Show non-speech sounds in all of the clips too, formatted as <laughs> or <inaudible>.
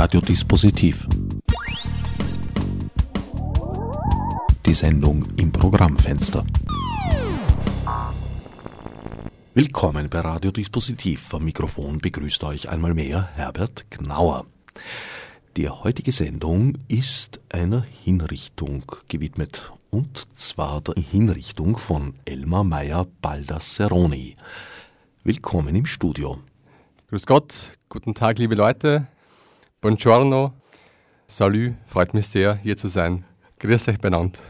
Radiodispositiv. Die Sendung im Programmfenster. Willkommen bei Radiodispositiv. Am Mikrofon begrüßt euch einmal mehr Herbert Gnauer. Die heutige Sendung ist einer Hinrichtung gewidmet. Und zwar der Hinrichtung von Elmar Meyer Baldasseroni. Willkommen im Studio. Grüß Gott, guten Tag, liebe Leute. Buongiorno, salut, freut mich sehr, hier zu sein. Grüß euch benannt.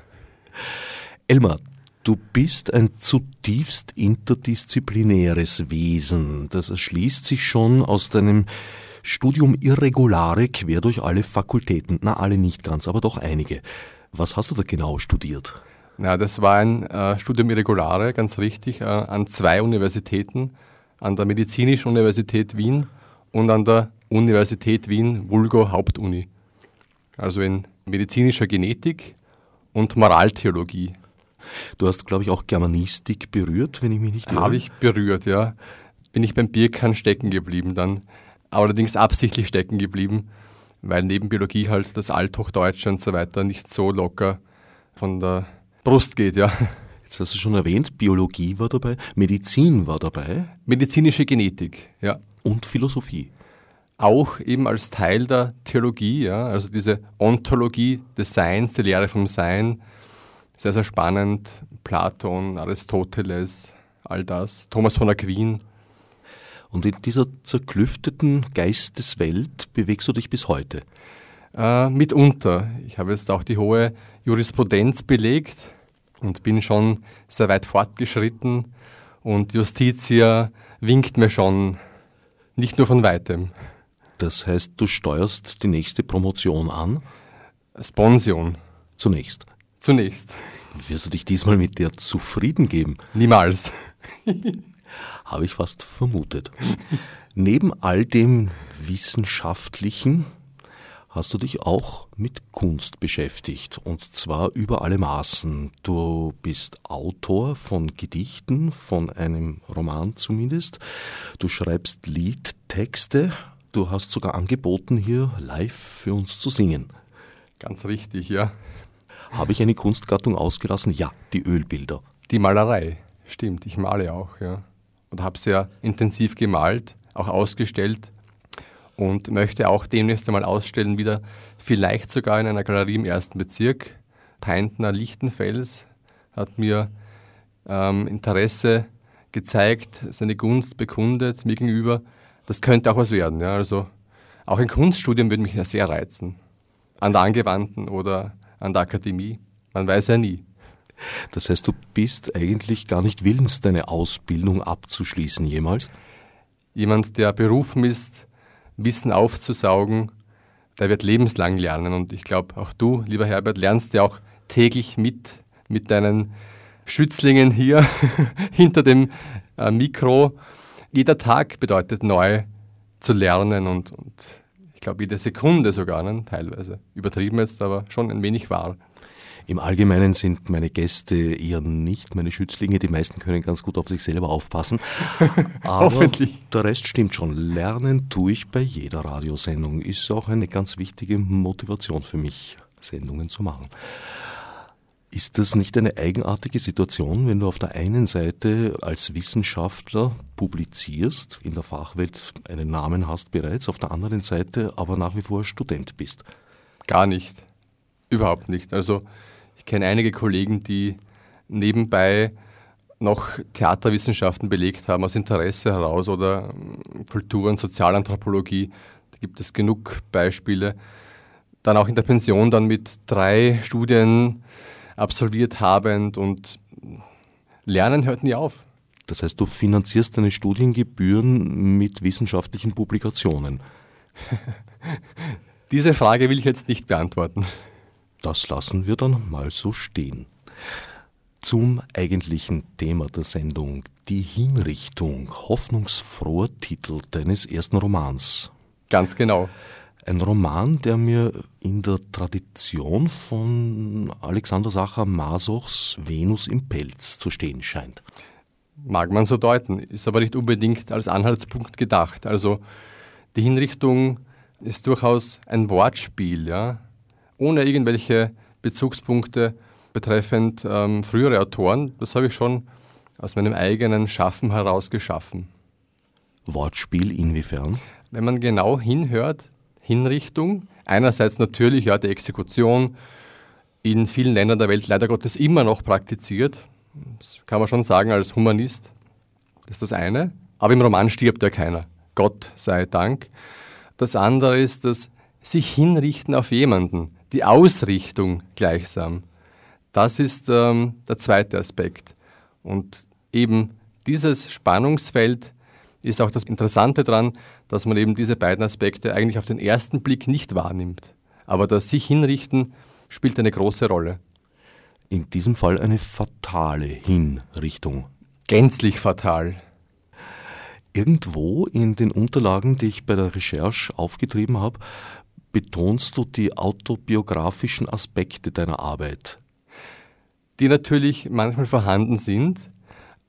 Elmar, du bist ein zutiefst interdisziplinäres Wesen. Das erschließt sich schon aus deinem Studium Irregulare quer durch alle Fakultäten. Na, alle nicht ganz, aber doch einige. Was hast du da genau studiert? Na, das war ein äh, Studium Irregulare, ganz richtig, äh, an zwei Universitäten an der Medizinischen Universität Wien und an der Universität Wien Vulgo Hauptuni. Also in medizinischer Genetik und Moraltheologie. Du hast, glaube ich, auch Germanistik berührt, wenn ich mich nicht irre. Habe ich berührt, ja. Bin ich beim Bierkern stecken geblieben dann. Allerdings absichtlich stecken geblieben, weil neben Biologie halt das Althochdeutsche und so weiter nicht so locker von der Brust geht, ja. Jetzt hast du schon erwähnt, Biologie war dabei, Medizin war dabei. Medizinische Genetik, ja. Und Philosophie. Auch eben als Teil der Theologie, ja, also diese Ontologie des Seins, die Lehre vom Sein. Sehr, sehr spannend. Platon, Aristoteles, all das. Thomas von Aquin. Und in dieser zerklüfteten Geisteswelt bewegst du dich bis heute? Äh, mitunter. Ich habe jetzt auch die hohe Jurisprudenz belegt und bin schon sehr weit fortgeschritten und Justitia winkt mir schon, nicht nur von weitem. Das heißt, du steuerst die nächste Promotion an? Sponsion. Zunächst. Zunächst. Wirst du dich diesmal mit der zufrieden geben? Niemals. <laughs> Habe ich fast vermutet. Neben all dem Wissenschaftlichen hast du dich auch mit Kunst beschäftigt und zwar über alle Maßen. Du bist Autor von Gedichten, von einem Roman zumindest. Du schreibst Liedtexte. Du hast sogar angeboten, hier live für uns zu singen. Ganz richtig, ja. Habe ich eine Kunstgattung ausgelassen? Ja, die Ölbilder. Die Malerei, stimmt. Ich male auch, ja. Und habe sehr intensiv gemalt, auch ausgestellt und möchte auch demnächst einmal ausstellen, wieder vielleicht sogar in einer Galerie im ersten Bezirk. Peintner Lichtenfels hat mir ähm, Interesse gezeigt, seine Gunst bekundet mir gegenüber. Das könnte auch was werden. Ja? Also auch ein Kunststudium würde mich ja sehr reizen. An der Angewandten oder an der Akademie. Man weiß ja nie. Das heißt, du bist eigentlich gar nicht willens, deine Ausbildung abzuschließen jemals? Jemand, der berufen ist, Wissen aufzusaugen, der wird lebenslang lernen. Und ich glaube, auch du, lieber Herbert, lernst ja auch täglich mit, mit deinen Schützlingen hier <laughs> hinter dem äh, Mikro. Jeder Tag bedeutet neu zu lernen und, und ich glaube, jede Sekunde sogar, ne, teilweise. Übertrieben jetzt, aber schon ein wenig wahr. Im Allgemeinen sind meine Gäste eher nicht meine Schützlinge. Die meisten können ganz gut auf sich selber aufpassen. <laughs> Aber der Rest stimmt schon. Lernen tue ich bei jeder Radiosendung. Ist auch eine ganz wichtige Motivation für mich, Sendungen zu machen. Ist das nicht eine eigenartige Situation, wenn du auf der einen Seite als Wissenschaftler publizierst, in der Fachwelt einen Namen hast bereits, auf der anderen Seite aber nach wie vor Student bist? Gar nicht. Überhaupt nicht. Also kenne einige Kollegen, die nebenbei noch Theaterwissenschaften belegt haben, aus Interesse heraus oder ähm, Kultur- und Sozialanthropologie. Da gibt es genug Beispiele. Dann auch in der Pension dann mit drei Studien absolviert habend und Lernen hört nie auf. Das heißt, du finanzierst deine Studiengebühren mit wissenschaftlichen Publikationen. <laughs> Diese Frage will ich jetzt nicht beantworten. Das lassen wir dann mal so stehen. Zum eigentlichen Thema der Sendung, die Hinrichtung, hoffnungsfroher Titel deines ersten Romans. Ganz genau. Ein Roman, der mir in der Tradition von Alexander Sacher Masochs Venus im Pelz zu stehen scheint. Mag man so deuten, ist aber nicht unbedingt als Anhaltspunkt gedacht. Also die Hinrichtung ist durchaus ein Wortspiel, ja, ohne irgendwelche Bezugspunkte betreffend ähm, frühere Autoren. Das habe ich schon aus meinem eigenen Schaffen heraus geschaffen. Wortspiel inwiefern? Wenn man genau hinhört, Hinrichtung, einerseits natürlich ja die Exekution, in vielen Ländern der Welt leider Gottes immer noch praktiziert. Das kann man schon sagen als Humanist. Das ist das eine. Aber im Roman stirbt ja keiner. Gott sei Dank. Das andere ist das sich hinrichten auf jemanden, die Ausrichtung gleichsam. Das ist ähm, der zweite Aspekt. Und eben dieses Spannungsfeld ist auch das Interessante daran, dass man eben diese beiden Aspekte eigentlich auf den ersten Blick nicht wahrnimmt. Aber das sich hinrichten spielt eine große Rolle. In diesem Fall eine fatale Hinrichtung. Gänzlich fatal. Irgendwo in den Unterlagen, die ich bei der Recherche aufgetrieben habe, betonst du die autobiografischen Aspekte deiner Arbeit. Die natürlich manchmal vorhanden sind.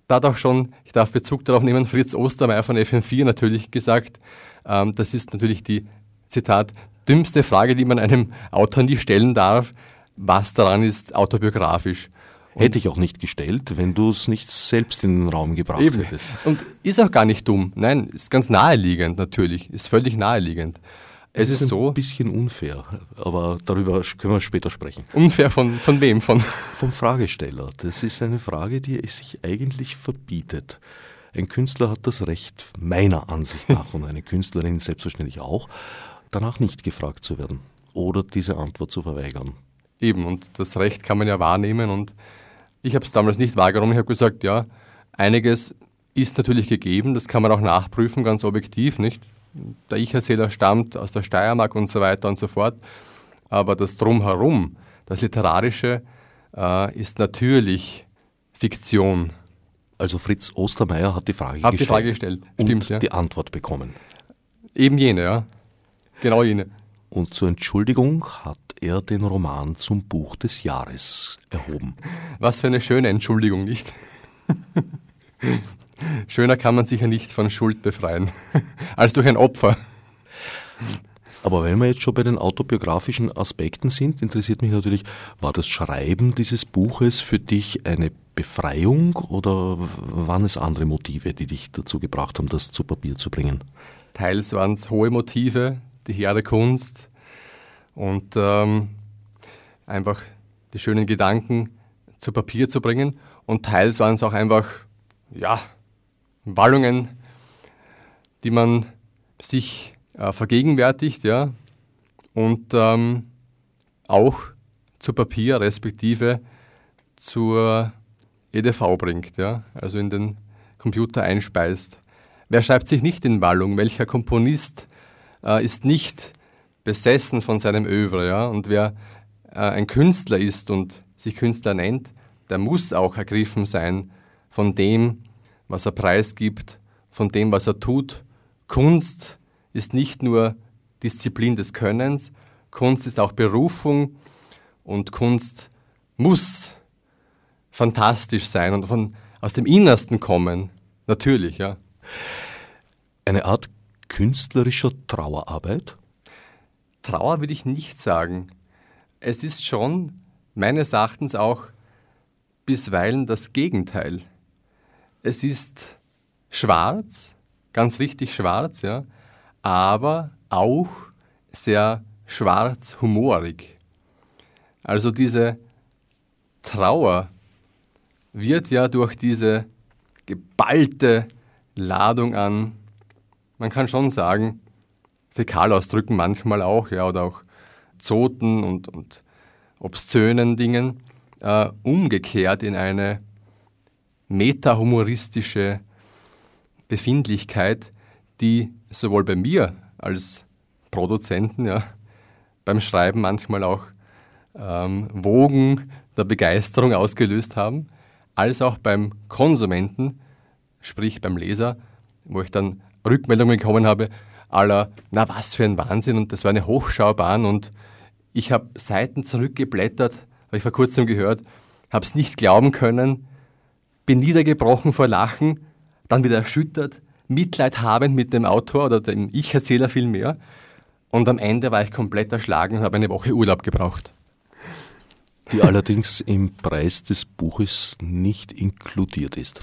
Da hat auch schon, ich darf Bezug darauf nehmen, Fritz Ostermeier von FM4 natürlich gesagt, ähm, das ist natürlich die, Zitat, dümmste Frage, die man einem Autor nie stellen darf. Was daran ist autobiografisch? Und Hätte ich auch nicht gestellt, wenn du es nicht selbst in den Raum gebracht eben. hättest. Und ist auch gar nicht dumm. Nein, ist ganz naheliegend natürlich. Ist völlig naheliegend. Es, ist, ist, so. Ein bisschen unfair, aber darüber können wir später sprechen. Unfair von, von wem? Von? <laughs> Vom Fragesteller. Das ist eine Frage, die sich eigentlich verbietet. Ein Künstler hat das Recht, meiner Ansicht <laughs> nach, und eine Künstlerin selbstverständlich auch, danach nicht gefragt zu werden oder diese Antwort zu verweigern. Eben, und das Recht kann man ja wahrnehmen. Und ich habe es damals nicht wahrgenommen. Ich habe gesagt, ja, einiges ist natürlich gegeben, das kann man auch nachprüfen, ganz objektiv, nicht? Der Ich-Erzähler stammt aus der Steiermark und so weiter und so fort. Aber das Drumherum, das Literarische, äh, ist natürlich Fiktion. Also Fritz Ostermeier hat die Frage hat gestellt. die Frage gestellt, und Stimmt, ja. die Antwort bekommen. Eben jene, ja. Genau jene. Und zur Entschuldigung hat er den Roman zum Buch des Jahres erhoben. Was für eine schöne Entschuldigung, nicht? Schöner kann man sich ja nicht von Schuld befreien, <laughs> als durch ein Opfer. Aber wenn wir jetzt schon bei den autobiografischen Aspekten sind, interessiert mich natürlich, war das Schreiben dieses Buches für dich eine Befreiung oder waren es andere Motive, die dich dazu gebracht haben, das zu Papier zu bringen? Teils waren es hohe Motive, die hehre Kunst und ähm, einfach die schönen Gedanken zu Papier zu bringen. Und teils waren es auch einfach, ja, Wallungen, die man sich äh, vergegenwärtigt, ja, und ähm, auch zu Papier respektive zur EDV bringt, ja, also in den Computer einspeist. Wer schreibt sich nicht in Wallung? Welcher Komponist äh, ist nicht besessen von seinem Övre? Ja? Und wer äh, ein Künstler ist und sich Künstler nennt, der muss auch ergriffen sein von dem, was er preisgibt, von dem, was er tut. Kunst ist nicht nur Disziplin des Könnens, Kunst ist auch Berufung und Kunst muss fantastisch sein und von, aus dem Innersten kommen, natürlich, ja. Eine Art künstlerischer Trauerarbeit? Trauer würde ich nicht sagen. Es ist schon meines Erachtens auch bisweilen das Gegenteil. Es ist schwarz, ganz richtig schwarz, ja, aber auch sehr schwarz-humorig. Also diese Trauer wird ja durch diese geballte Ladung an, man kann schon sagen, Fäkalausdrücken manchmal auch, ja, oder auch Zoten und, und obszönen Dingen, äh, umgekehrt in eine metahumoristische Befindlichkeit, die sowohl bei mir als Produzenten ja, beim Schreiben manchmal auch ähm, Wogen der Begeisterung ausgelöst haben, als auch beim Konsumenten, sprich beim Leser, wo ich dann Rückmeldungen bekommen habe, aller, na was für ein Wahnsinn und das war eine Hochschaubahn und ich habe Seiten zurückgeblättert, habe ich vor kurzem gehört, habe es nicht glauben können, bin niedergebrochen vor Lachen, dann wieder erschüttert, Mitleid habend mit dem Autor oder dem Ich-Erzähler vielmehr Und am Ende war ich komplett erschlagen und habe eine Woche Urlaub gebraucht. Die allerdings im Preis des Buches nicht inkludiert ist.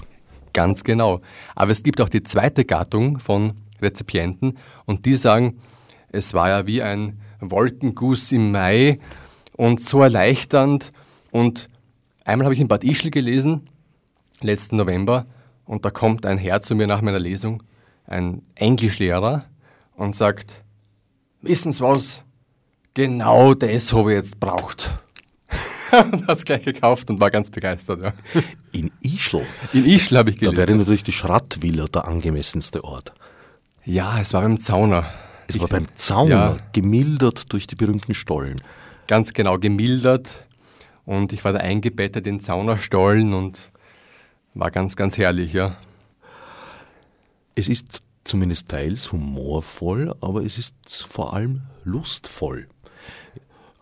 Ganz genau. Aber es gibt auch die zweite Gattung von Rezipienten und die sagen, es war ja wie ein Wolkenguss im Mai und so erleichternd. Und einmal habe ich in Bad Ischl gelesen, letzten November, und da kommt ein Herr zu mir nach meiner Lesung, ein Englischlehrer, und sagt, wissen Sie was, genau das habe ich jetzt braucht. <laughs> und hat es gleich gekauft und war ganz begeistert. Ja. In Ischl? In Ischl habe ich gelesen. Da wäre natürlich die Schrattvilla der angemessenste Ort. Ja, es war beim Zauner. Es ich war beim Zauner, ja, gemildert durch die berühmten Stollen. Ganz genau, gemildert. Und ich war da eingebettet in Zaunerstollen und war ganz, ganz herrlich, ja. Es ist zumindest teils humorvoll, aber es ist vor allem lustvoll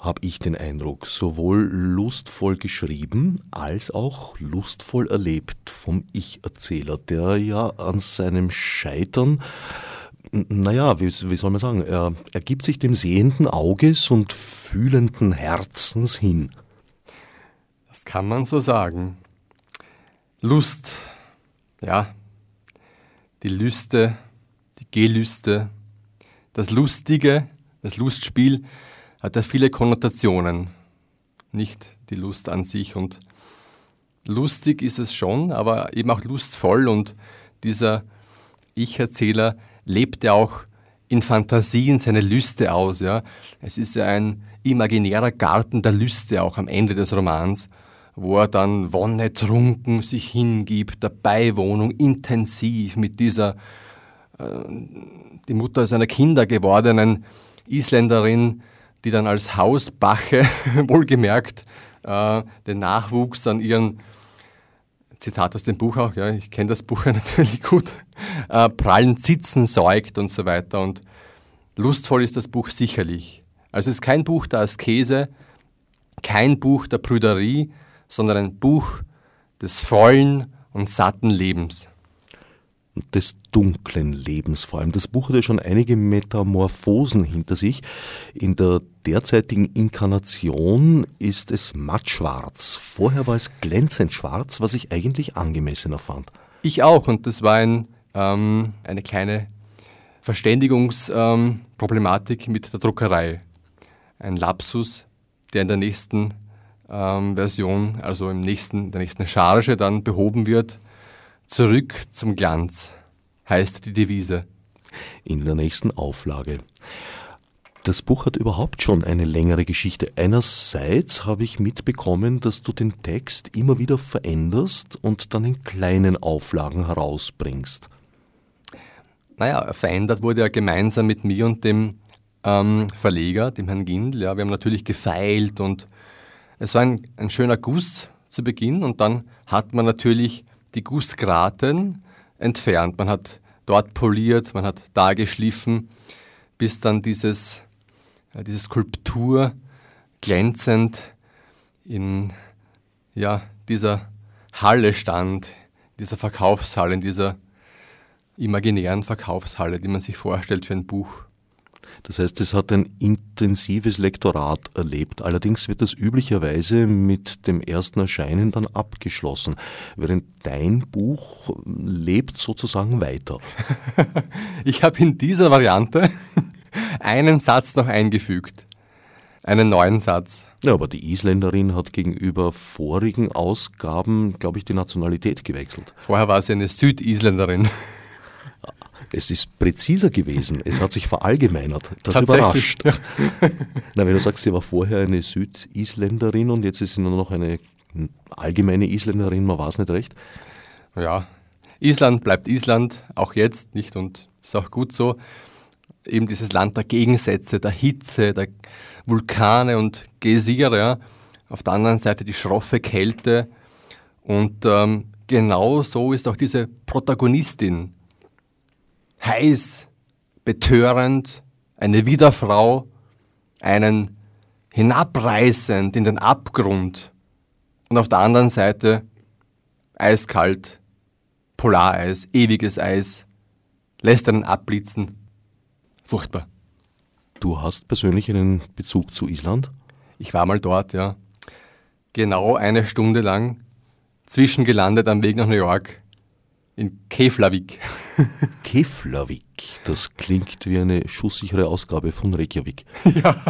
habe ich den Eindruck, sowohl lustvoll geschrieben als auch lustvoll erlebt vom Ich-Erzähler, der ja an seinem Scheitern, naja, wie, wie soll man sagen, er, er gibt sich dem sehenden Auges und fühlenden Herzens hin. Das kann man so sagen. Lust, ja, die Lüste, die Gelüste, das Lustige, das Lustspiel, hat ja viele Konnotationen, nicht die Lust an sich. Und lustig ist es schon, aber eben auch lustvoll. Und dieser Ich-Erzähler lebt ja auch in Fantasien seine Lüste aus. Ja. Es ist ja ein imaginärer Garten der Lüste auch am Ende des Romans, wo er dann wonnetrunken sich hingibt, der Beiwohnung intensiv mit dieser, äh, die Mutter seiner Kinder gewordenen Isländerin die dann als Hausbache, <laughs> wohlgemerkt, äh, den Nachwuchs an ihren, Zitat aus dem Buch auch, ja, ich kenne das Buch ja <laughs> natürlich gut, äh, prallen Sitzen säugt und so weiter. Und lustvoll ist das Buch sicherlich. Also es ist kein Buch der Askese, kein Buch der Prüderie, sondern ein Buch des vollen und satten Lebens des dunklen Lebens vor allem. Das Buch hat ja schon einige Metamorphosen hinter sich. In der derzeitigen Inkarnation ist es mattschwarz. Vorher war es glänzend schwarz, was ich eigentlich angemessener fand. Ich auch und das war ein, ähm, eine kleine Verständigungsproblematik ähm, mit der Druckerei. Ein Lapsus, der in der nächsten ähm, Version, also im nächsten, der nächsten Charge dann behoben wird Zurück zum Glanz heißt die Devise. In der nächsten Auflage. Das Buch hat überhaupt schon eine längere Geschichte. Einerseits habe ich mitbekommen, dass du den Text immer wieder veränderst und dann in kleinen Auflagen herausbringst. Naja, verändert wurde er gemeinsam mit mir und dem ähm, Verleger, dem Herrn Gindl. Ja, wir haben natürlich gefeilt und es war ein, ein schöner Guss zu Beginn und dann hat man natürlich die Gussgraten entfernt. Man hat dort poliert, man hat da geschliffen, bis dann dieses, ja, diese Skulptur glänzend in ja, dieser Halle stand, dieser Verkaufshalle, in dieser imaginären Verkaufshalle, die man sich vorstellt für ein Buch. Das heißt, es hat ein intensives Lektorat erlebt. Allerdings wird das üblicherweise mit dem ersten Erscheinen dann abgeschlossen, während dein Buch lebt sozusagen weiter. <laughs> ich habe in dieser Variante <laughs> einen Satz noch eingefügt. Einen neuen Satz. Ja, aber die Isländerin hat gegenüber vorigen Ausgaben, glaube ich, die Nationalität gewechselt. Vorher war sie eine Südisländerin. Es ist präziser gewesen. Es hat sich verallgemeinert. Das überrascht. Na, wenn du sagst, sie war vorher eine Südisländerin und jetzt ist sie nur noch eine allgemeine Isländerin, man weiß nicht recht. Ja, Island bleibt Island, auch jetzt nicht und ist auch gut so. Eben dieses Land der Gegensätze, der Hitze, der Vulkane und Geysire. Ja. Auf der anderen Seite die schroffe Kälte. Und ähm, genau so ist auch diese Protagonistin heiß, betörend, eine Widerfrau, einen hinabreißend in den Abgrund und auf der anderen Seite eiskalt, Polareis, ewiges Eis, lässt einen abblitzen. Furchtbar. Du hast persönlich einen Bezug zu Island? Ich war mal dort, ja. Genau eine Stunde lang zwischengelandet am Weg nach New York in Keflavik. <laughs> Keflavik, das klingt wie eine schusssichere Ausgabe von Reykjavik. <laughs> Ja.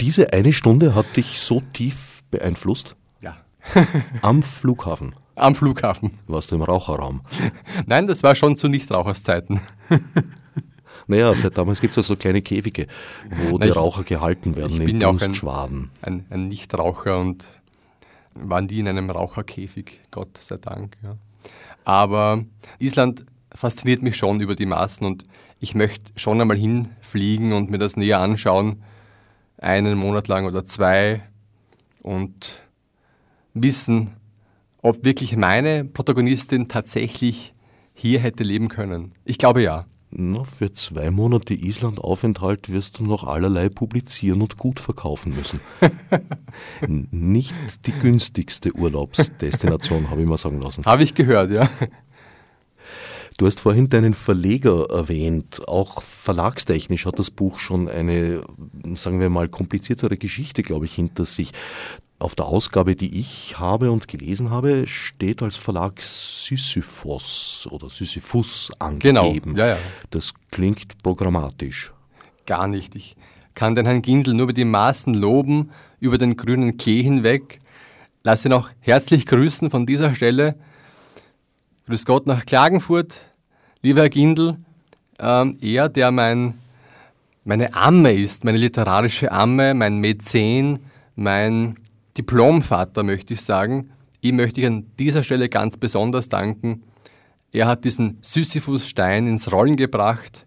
Diese eine Stunde hat dich so tief beeinflusst? Ja. <laughs> Am Flughafen? Am Flughafen. Warst du im Raucherraum? Nein, das war schon zu Nichtraucherszeiten. Naja, seit damals gibt es ja so kleine Käfige, wo Na, die Raucher gehalten werden, ich bin ja auch ein, ein, ein Nichtraucher und waren die in einem Raucherkäfig, Gott sei Dank. Ja. Aber Island fasziniert mich schon über die Maßen und ich möchte schon einmal hinfliegen und mir das näher anschauen, einen Monat lang oder zwei und wissen, ob wirklich meine Protagonistin tatsächlich hier hätte leben können. Ich glaube ja. Na, für zwei Monate Island-Aufenthalt wirst du noch allerlei publizieren und gut verkaufen müssen. <laughs> Nicht die günstigste Urlaubsdestination, habe ich mal sagen lassen. Habe ich gehört, ja. Du hast vorhin deinen Verleger erwähnt. Auch verlagstechnisch hat das Buch schon eine, sagen wir mal, kompliziertere Geschichte, glaube ich, hinter sich. Auf der Ausgabe, die ich habe und gelesen habe, steht als Verlag Sisyphos oder Sisyphus angegeben. Genau, ja, ja. Das klingt programmatisch. Gar nicht. Ich kann den Herrn Gindel nur über die Maßen loben, über den grünen Klee hinweg. Lasse ihn auch herzlich grüßen von dieser Stelle. Grüß Gott nach Klagenfurt, lieber Herr Gindel. Ähm, er, der mein, meine Amme ist, meine literarische Amme, mein Mäzen, mein Diplomvater, möchte ich sagen. Ihm möchte ich an dieser Stelle ganz besonders danken. Er hat diesen Sisyphus-Stein ins Rollen gebracht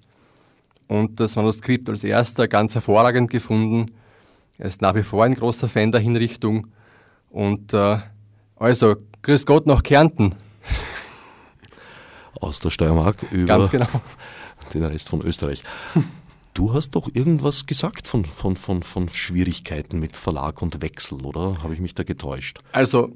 und das Manuskript als erster ganz hervorragend gefunden. Er ist nach wie vor ein großer Fan der Hinrichtung. Und äh, also, grüß Gott nach Kärnten. Aus der Steiermark über genau. den Rest von Österreich. <laughs> Du hast doch irgendwas gesagt von, von, von, von Schwierigkeiten mit Verlag und Wechsel, oder? Habe ich mich da getäuscht? Also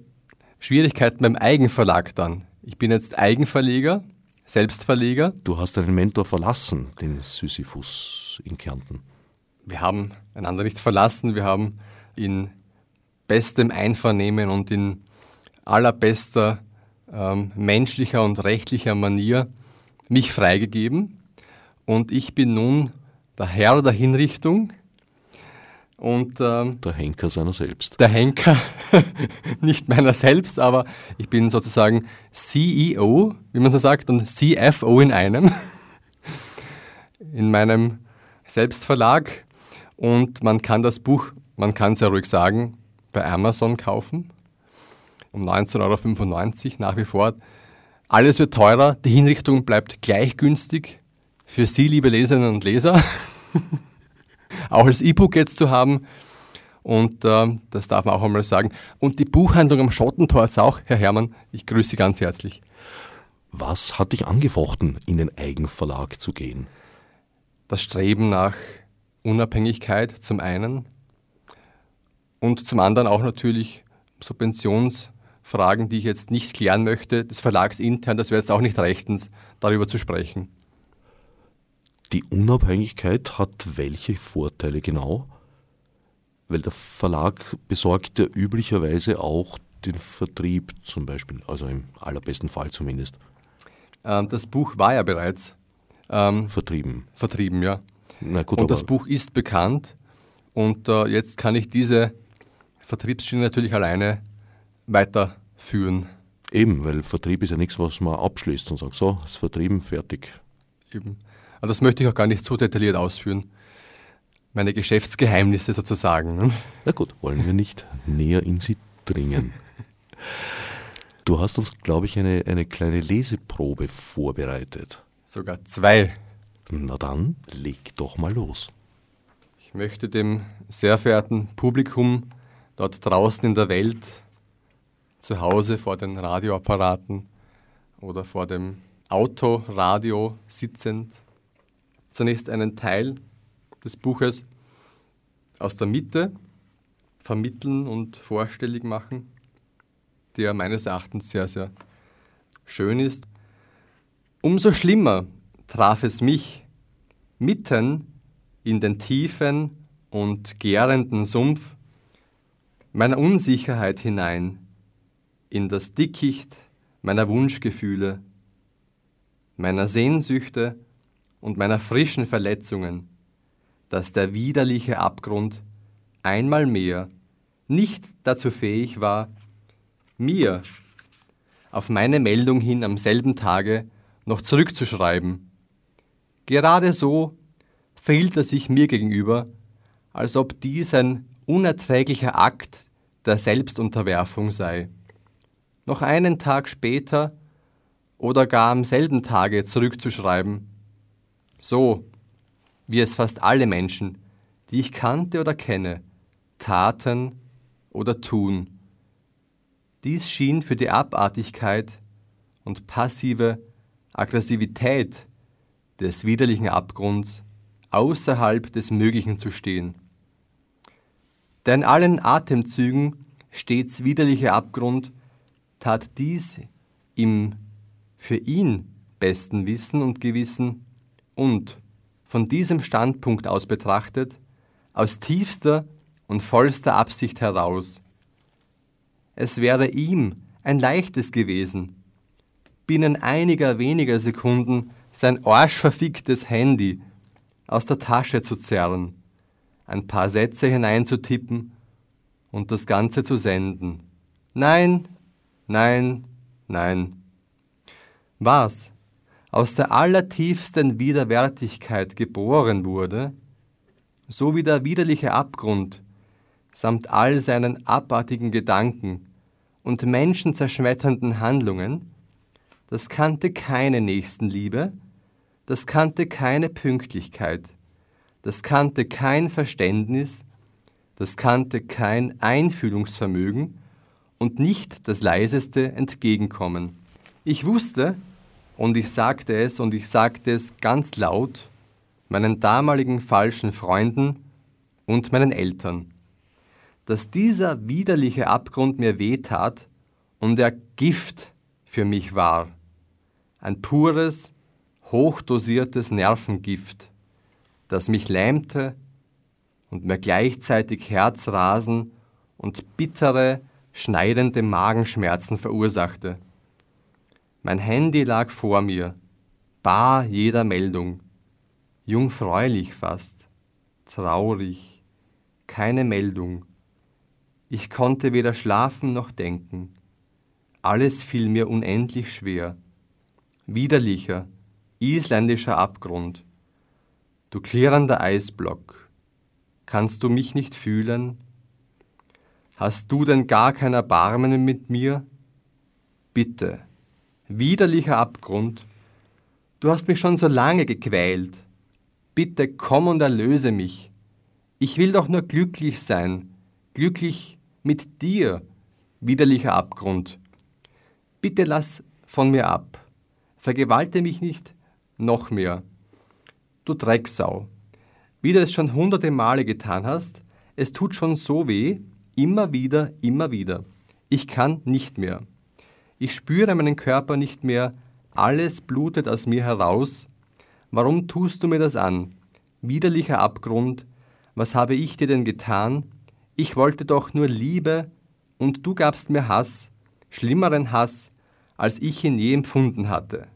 Schwierigkeiten beim Eigenverlag dann. Ich bin jetzt Eigenverleger, Selbstverleger. Du hast deinen Mentor verlassen, den Sisyphus in Kärnten. Wir haben einander nicht verlassen, wir haben in bestem Einvernehmen und in allerbester ähm, menschlicher und rechtlicher Manier mich freigegeben. Und ich bin nun der Herr der Hinrichtung. Und, ähm, der Henker seiner selbst. Der Henker, <laughs> nicht meiner selbst, aber ich bin sozusagen CEO, wie man so sagt, und CFO in einem, <laughs> in meinem Selbstverlag. Und man kann das Buch, man kann es ja ruhig sagen, bei Amazon kaufen. Um 19,95 Euro nach wie vor. Alles wird teurer, die Hinrichtung bleibt gleich günstig für Sie, liebe Leserinnen und Leser, <laughs> auch als E-Book jetzt zu haben. Und äh, das darf man auch einmal sagen. Und die Buchhandlung am Schottentor ist auch, Herr Hermann, ich grüße Sie ganz herzlich. Was hat dich angefochten, in den Eigenverlag zu gehen? Das Streben nach Unabhängigkeit zum einen und zum anderen auch natürlich Subventionsfragen, die ich jetzt nicht klären möchte, des Verlags intern, das wäre jetzt auch nicht rechtens, darüber zu sprechen. Die Unabhängigkeit hat welche Vorteile genau? Weil der Verlag besorgt ja üblicherweise auch den Vertrieb zum Beispiel, also im allerbesten Fall zumindest. Ähm, das Buch war ja bereits ähm, vertrieben. Vertrieben, ja. Na gut, und das Buch ist bekannt und äh, jetzt kann ich diese Vertriebsschiene natürlich alleine weiterführen. Eben, weil Vertrieb ist ja nichts, was man abschließt und sagt, so, ist vertrieben, fertig. Eben. Aber das möchte ich auch gar nicht so detailliert ausführen. Meine Geschäftsgeheimnisse sozusagen. Ne? Na gut, wollen wir nicht näher in sie dringen. Du hast uns, glaube ich, eine, eine kleine Leseprobe vorbereitet. Sogar zwei. Na dann, leg doch mal los. Ich möchte dem sehr verehrten Publikum dort draußen in der Welt, zu Hause vor den Radioapparaten oder vor dem Autoradio sitzend, zunächst einen Teil des Buches aus der Mitte vermitteln und vorstellig machen, der meines Erachtens sehr, sehr schön ist. Umso schlimmer traf es mich mitten in den tiefen und gärenden Sumpf meiner Unsicherheit hinein, in das Dickicht meiner Wunschgefühle, meiner Sehnsüchte und meiner frischen Verletzungen, dass der widerliche Abgrund einmal mehr nicht dazu fähig war, mir auf meine Meldung hin am selben Tage noch zurückzuschreiben. Gerade so verhielt er sich mir gegenüber, als ob dies ein unerträglicher Akt der Selbstunterwerfung sei. Noch einen Tag später oder gar am selben Tage zurückzuschreiben, so wie es fast alle Menschen, die ich kannte oder kenne, taten oder tun. Dies schien für die Abartigkeit und passive Aggressivität des widerlichen Abgrunds außerhalb des Möglichen zu stehen. Der in allen Atemzügen stets widerliche Abgrund tat dies im für ihn besten Wissen und Gewissen und von diesem Standpunkt aus betrachtet aus tiefster und vollster Absicht heraus. Es wäre ihm ein leichtes gewesen, binnen einiger weniger Sekunden sein arschverficktes Handy aus der Tasche zu zerren, ein paar Sätze hineinzutippen und das Ganze zu senden. Nein, nein, nein. Was aus der allertiefsten Widerwärtigkeit geboren wurde, so wie der widerliche Abgrund samt all seinen abartigen Gedanken und menschenzerschmetternden Handlungen, das kannte keine Nächstenliebe, das kannte keine Pünktlichkeit, das kannte kein Verständnis, das kannte kein Einfühlungsvermögen und nicht das leiseste Entgegenkommen. Ich wusste, und ich sagte es, und ich sagte es ganz laut, meinen damaligen falschen Freunden und meinen Eltern, dass dieser widerliche Abgrund mir wehtat und er Gift für mich war. Ein pures, hochdosiertes Nervengift, das mich lähmte und mir gleichzeitig Herzrasen und bittere, schneidende Magenschmerzen verursachte. Mein Handy lag vor mir, bar jeder Meldung, jungfräulich fast, traurig, keine Meldung. Ich konnte weder schlafen noch denken. Alles fiel mir unendlich schwer. Widerlicher, isländischer Abgrund. Du klirrender Eisblock, kannst du mich nicht fühlen? Hast du denn gar kein Erbarmen mit mir? Bitte, widerlicher Abgrund, du hast mich schon so lange gequält. Bitte komm und erlöse mich. Ich will doch nur glücklich sein, glücklich mit dir, widerlicher Abgrund. Bitte lass von mir ab vergewalte mich nicht noch mehr. Du Drecksau, wie du es schon hunderte Male getan hast, es tut schon so weh, immer wieder, immer wieder. Ich kann nicht mehr. Ich spüre meinen Körper nicht mehr, alles blutet aus mir heraus. Warum tust du mir das an? Widerlicher Abgrund, was habe ich dir denn getan? Ich wollte doch nur Liebe, und du gabst mir Hass, schlimmeren Hass, als ich ihn je empfunden hatte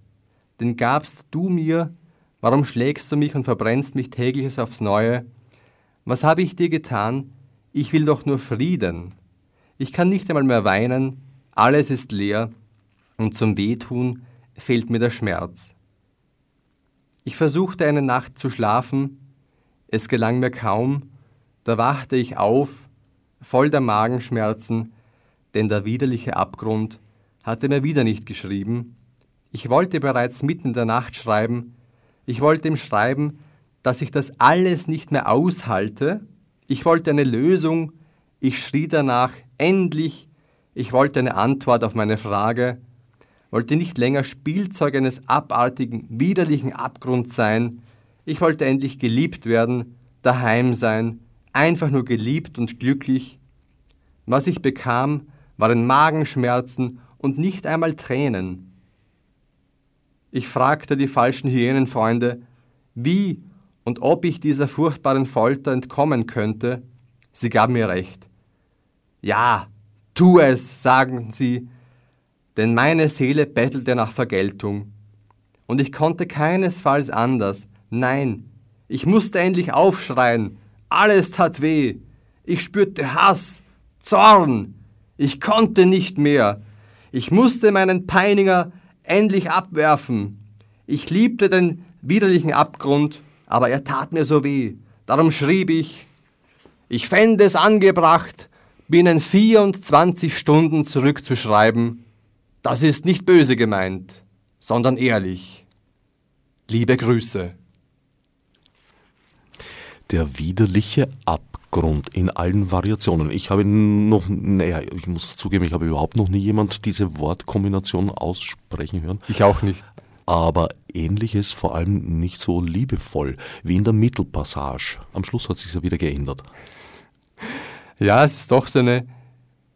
den gabst du mir, warum schlägst du mich und verbrennst mich tägliches aufs Neue? Was habe ich dir getan? Ich will doch nur Frieden. Ich kann nicht einmal mehr weinen, alles ist leer, und zum Wehtun fehlt mir der Schmerz. Ich versuchte eine Nacht zu schlafen, es gelang mir kaum, da wachte ich auf, voll der Magenschmerzen, denn der widerliche Abgrund hatte mir wieder nicht geschrieben, ich wollte bereits mitten in der Nacht schreiben. Ich wollte ihm schreiben, dass ich das alles nicht mehr aushalte. Ich wollte eine Lösung. Ich schrie danach, endlich. Ich wollte eine Antwort auf meine Frage. Wollte nicht länger Spielzeug eines abartigen, widerlichen Abgrunds sein. Ich wollte endlich geliebt werden, daheim sein, einfach nur geliebt und glücklich. Was ich bekam, waren Magenschmerzen und nicht einmal Tränen. Ich fragte die falschen Hyänenfreunde, wie und ob ich dieser furchtbaren Folter entkommen könnte, sie gab mir recht. Ja, tu es, sagen sie, denn meine Seele bettelte nach Vergeltung. Und ich konnte keinesfalls anders. Nein, ich musste endlich aufschreien. Alles tat weh. Ich spürte Hass, Zorn. Ich konnte nicht mehr. Ich musste meinen Peiniger endlich abwerfen. Ich liebte den widerlichen Abgrund, aber er tat mir so weh. Darum schrieb ich, ich fände es angebracht, binnen 24 Stunden zurückzuschreiben, das ist nicht böse gemeint, sondern ehrlich. Liebe Grüße. Der widerliche Abgrund in allen Variationen. Ich habe noch, naja, ich muss zugeben, ich habe überhaupt noch nie jemand diese Wortkombination aussprechen hören. Ich auch nicht. Aber ähnliches vor allem nicht so liebevoll wie in der Mittelpassage. Am Schluss hat sich ja wieder geändert. Ja, es ist doch so eine,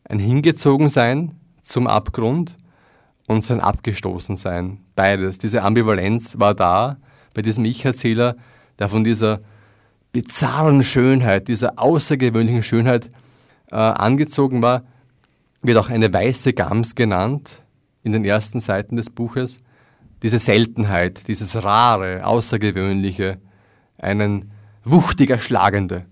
ein Hingezogensein zum Abgrund und sein Abgestoßensein. Beides. Diese Ambivalenz war da bei diesem Ich-Erzähler, der von dieser bizarren Schönheit, dieser außergewöhnlichen Schönheit äh, angezogen war, wird auch eine weiße Gams genannt in den ersten Seiten des Buches. Diese Seltenheit, dieses rare, außergewöhnliche, einen wuchtig erschlagende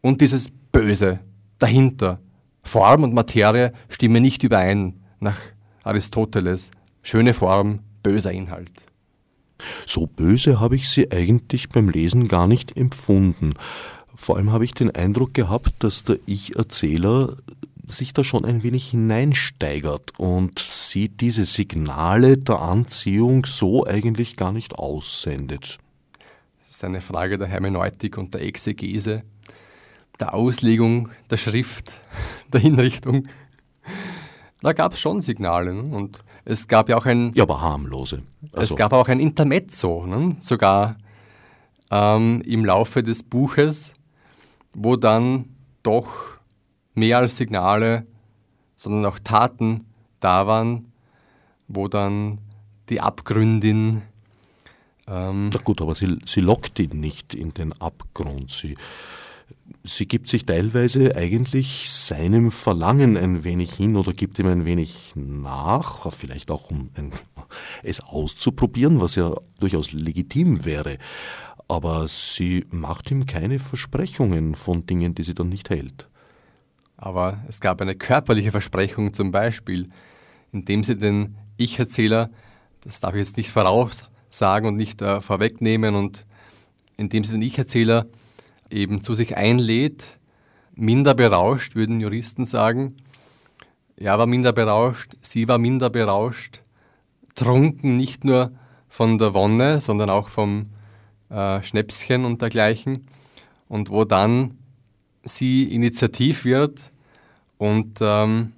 und dieses Böse dahinter. Form und Materie stimmen nicht überein nach Aristoteles. Schöne Form, böser Inhalt. So böse habe ich sie eigentlich beim Lesen gar nicht empfunden. Vor allem habe ich den Eindruck gehabt, dass der Ich-Erzähler sich da schon ein wenig hineinsteigert und sie diese Signale der Anziehung so eigentlich gar nicht aussendet. Das ist eine Frage der Hermeneutik und der Exegese, der Auslegung der Schrift, <laughs> der Hinrichtung. Da gab es schon Signale. Ne? Und es gab ja auch ein. Ja, aber harmlose. Also. Es gab auch ein Intermezzo, ne? sogar ähm, im Laufe des Buches, wo dann doch mehr als Signale, sondern auch Taten da waren, wo dann die Abgründin. Ähm, Na gut, aber sie, sie lockt ihn nicht in den Abgrund. Sie, sie gibt sich teilweise eigentlich seinem Verlangen ein wenig hin oder gibt ihm ein wenig nach, vielleicht auch um ein, es auszuprobieren, was ja durchaus legitim wäre. Aber sie macht ihm keine Versprechungen von Dingen, die sie dann nicht hält. Aber es gab eine körperliche Versprechung zum Beispiel, indem sie den Ich-Erzähler, das darf ich jetzt nicht voraussagen und nicht äh, vorwegnehmen, und indem sie den Ich-Erzähler eben zu sich einlädt, minder berauscht, würden Juristen sagen. Er war minder berauscht, sie war minder berauscht, trunken nicht nur von der Wonne, sondern auch vom äh, Schnäpschen und dergleichen. Und wo dann sie initiativ wird und ähm,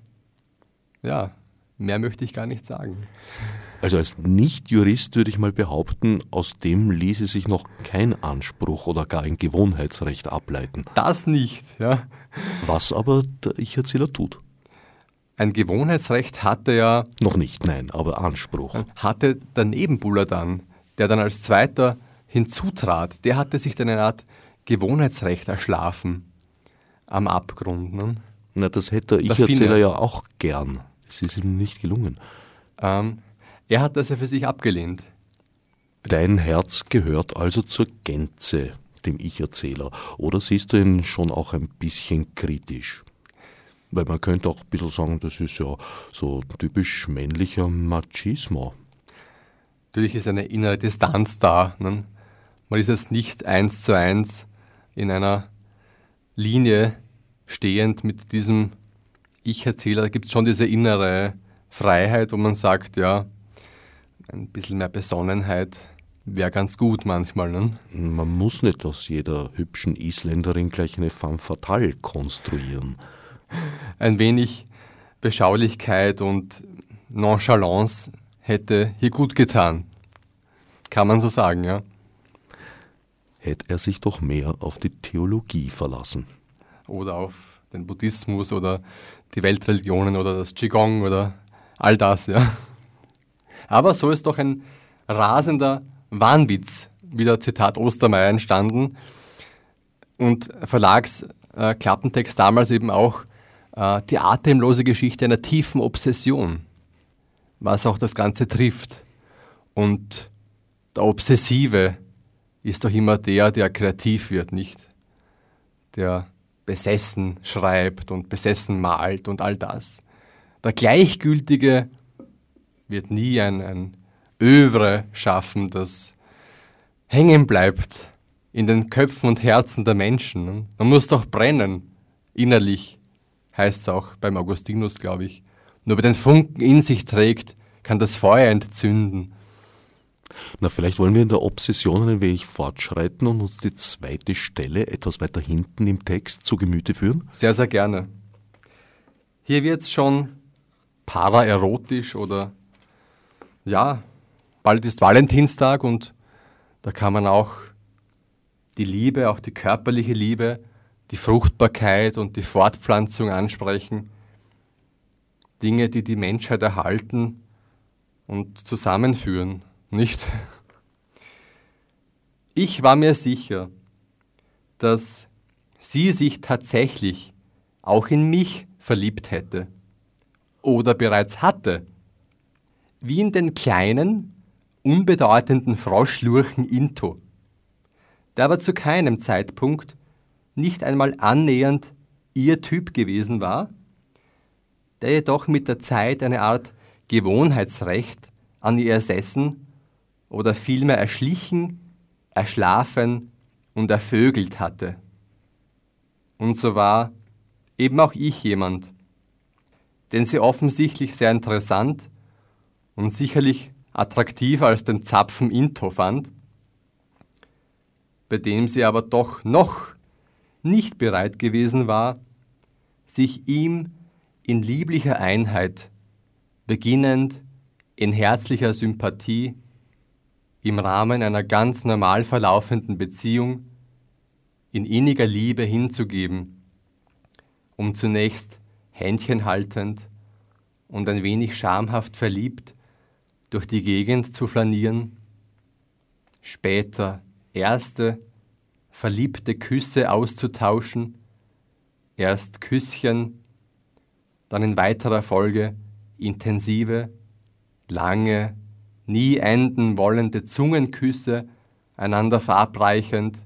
ja, mehr möchte ich gar nicht sagen. Also als Nicht-Jurist würde ich mal behaupten, aus dem ließe sich noch kein Anspruch oder gar ein Gewohnheitsrecht ableiten. Das nicht, ja. Was aber der Ich-Erzähler tut. Ein Gewohnheitsrecht hatte ja. Noch nicht, nein, aber Anspruch. Hatte der Nebenbuhler dann, der dann als Zweiter hinzutrat, der hatte sich dann eine Art Gewohnheitsrecht erschlafen am Abgrund. Ne? Na, das hätte der Ich-Erzähler ja auch gern. Es ist ihm nicht gelungen. Ähm, er hat das ja für sich abgelehnt. Dein Herz gehört also zur Gänze dem Ich-Erzähler. Oder siehst du ihn schon auch ein bisschen kritisch? Weil man könnte auch ein bisschen sagen, das ist ja so typisch männlicher Machismo. Natürlich ist eine innere Distanz da. Ne? Man ist jetzt nicht eins zu eins in einer Linie stehend mit diesem Ich-Erzähler. Gibt es schon diese innere Freiheit, wo man sagt, ja, ein bisschen mehr Besonnenheit wäre ganz gut manchmal. Ne? Man muss nicht aus jeder hübschen Isländerin gleich eine femme fatale konstruieren. Ein wenig Beschaulichkeit und Nonchalance hätte hier gut getan. Kann man so sagen, ja. Hätte er sich doch mehr auf die Theologie verlassen. Oder auf den Buddhismus oder die Weltreligionen oder das Qigong oder all das, ja. Aber so ist doch ein rasender Wahnwitz wieder Zitat Ostermeier entstanden. Und Verlagsklappentext äh, damals eben auch äh, die atemlose Geschichte einer tiefen Obsession, was auch das Ganze trifft. Und der Obsessive ist doch immer der, der kreativ wird, nicht? Der besessen schreibt und besessen malt und all das. Der Gleichgültige wird nie ein, ein Övre schaffen, das hängen bleibt in den Köpfen und Herzen der Menschen. Man muss doch brennen, innerlich, heißt es auch beim Augustinus, glaube ich. Nur wer den Funken in sich trägt, kann das Feuer entzünden. Na, vielleicht wollen wir in der Obsession ein wenig fortschreiten und uns die zweite Stelle etwas weiter hinten im Text zu Gemüte führen? Sehr, sehr gerne. Hier wird es schon paraerotisch oder ja, bald ist Valentinstag und da kann man auch die Liebe, auch die körperliche Liebe, die Fruchtbarkeit und die Fortpflanzung ansprechen. Dinge, die die Menschheit erhalten und zusammenführen, nicht? Ich war mir sicher, dass sie sich tatsächlich auch in mich verliebt hätte oder bereits hatte, wie in den kleinen, unbedeutenden Froschlurchen Into, der aber zu keinem Zeitpunkt nicht einmal annähernd ihr Typ gewesen war, der jedoch mit der Zeit eine Art Gewohnheitsrecht an ihr ersessen oder vielmehr erschlichen, erschlafen und ervögelt hatte. Und so war eben auch ich jemand, den sie offensichtlich sehr interessant und sicherlich attraktiver als den Zapfen Into fand, bei dem sie aber doch noch nicht bereit gewesen war, sich ihm in lieblicher Einheit, beginnend in herzlicher Sympathie, im Rahmen einer ganz normal verlaufenden Beziehung, in inniger Liebe hinzugeben, um zunächst Händchen haltend und ein wenig schamhaft verliebt durch die Gegend zu flanieren, später erste verliebte Küsse auszutauschen, erst Küsschen, dann in weiterer Folge intensive, lange, nie enden wollende Zungenküsse einander verabreichend,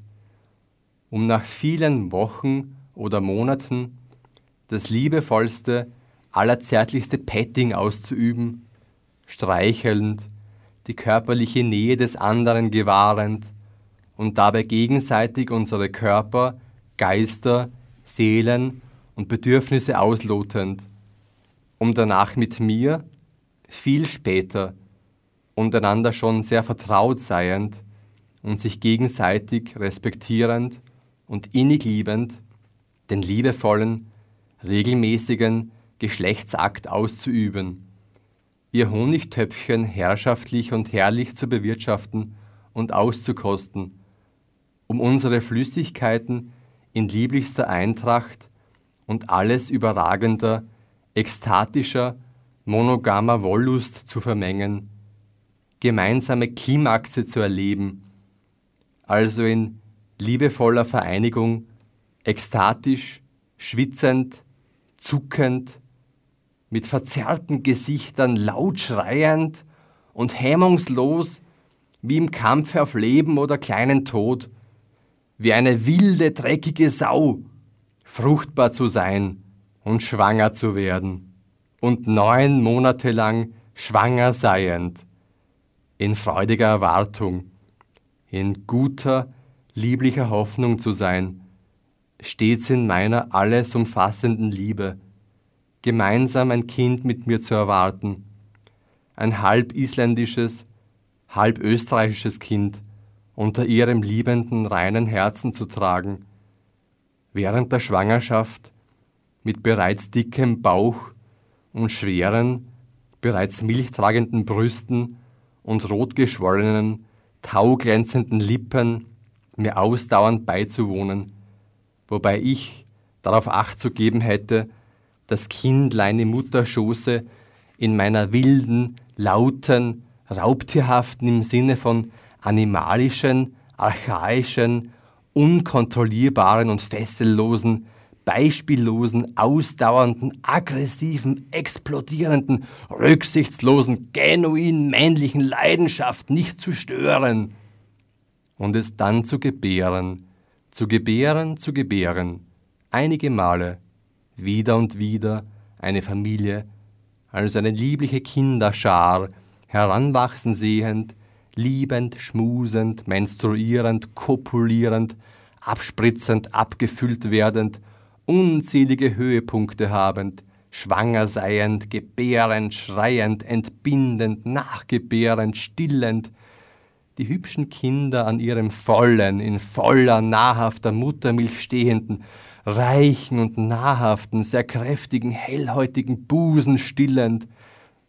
um nach vielen Wochen oder Monaten das liebevollste, allerzärtlichste Petting auszuüben, streichelnd, die körperliche Nähe des anderen gewahrend und dabei gegenseitig unsere Körper, Geister, Seelen und Bedürfnisse auslotend, um danach mit mir, viel später, untereinander schon sehr vertraut seiend und sich gegenseitig respektierend und innig liebend, den liebevollen, regelmäßigen Geschlechtsakt auszuüben, ihr Honigtöpfchen herrschaftlich und herrlich zu bewirtschaften und auszukosten, um unsere Flüssigkeiten in lieblichster Eintracht und alles überragender, ekstatischer, monogamer Wollust zu vermengen, gemeinsame Klimaxe zu erleben, also in liebevoller Vereinigung, ekstatisch, schwitzend, zuckend, mit verzerrten Gesichtern laut schreiend und hemmungslos wie im Kampfe auf Leben oder kleinen Tod, wie eine wilde, dreckige Sau, fruchtbar zu sein und schwanger zu werden und neun Monate lang schwanger seiend, in freudiger Erwartung, in guter, lieblicher Hoffnung zu sein, stets in meiner alles umfassenden Liebe, gemeinsam ein Kind mit mir zu erwarten, ein halb isländisches, halb österreichisches Kind unter ihrem liebenden, reinen Herzen zu tragen, während der Schwangerschaft mit bereits dickem Bauch und schweren, bereits milchtragenden Brüsten und rotgeschwollenen, tauglänzenden Lippen mir ausdauernd beizuwohnen, wobei ich darauf acht zu geben hätte, das Kindlein im Mutterschoße in meiner wilden, lauten, raubtierhaften im Sinne von animalischen archaischen, unkontrollierbaren und fessellosen, beispiellosen, ausdauernden, aggressiven, explodierenden, rücksichtslosen, genuin männlichen Leidenschaft nicht zu stören und es dann zu gebären, zu gebären, zu gebären, einige Male, wieder und wieder, eine Familie, als eine liebliche Kinderschar, heranwachsen sehend, liebend, schmusend, menstruierend, kopulierend, abspritzend, abgefüllt werdend, unzählige Höhepunkte habend, schwanger seiend, gebärend, schreiend, entbindend, nachgebärend, stillend, die hübschen Kinder an ihrem vollen, in voller, nahrhafter Muttermilch stehenden, reichen und nahrhaften, sehr kräftigen, hellhäutigen Busen stillend,